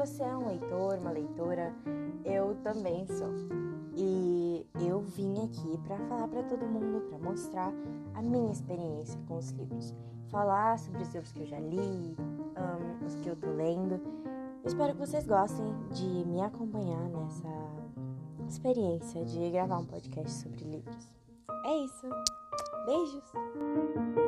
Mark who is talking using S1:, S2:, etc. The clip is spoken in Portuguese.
S1: você é um leitor, uma leitora, eu também sou. E eu vim aqui para falar para todo mundo, para mostrar a minha experiência com os livros, falar sobre os livros que eu já li, um, os que eu tô lendo. Espero que vocês gostem de me acompanhar nessa experiência de gravar um podcast sobre livros. É isso. Beijos!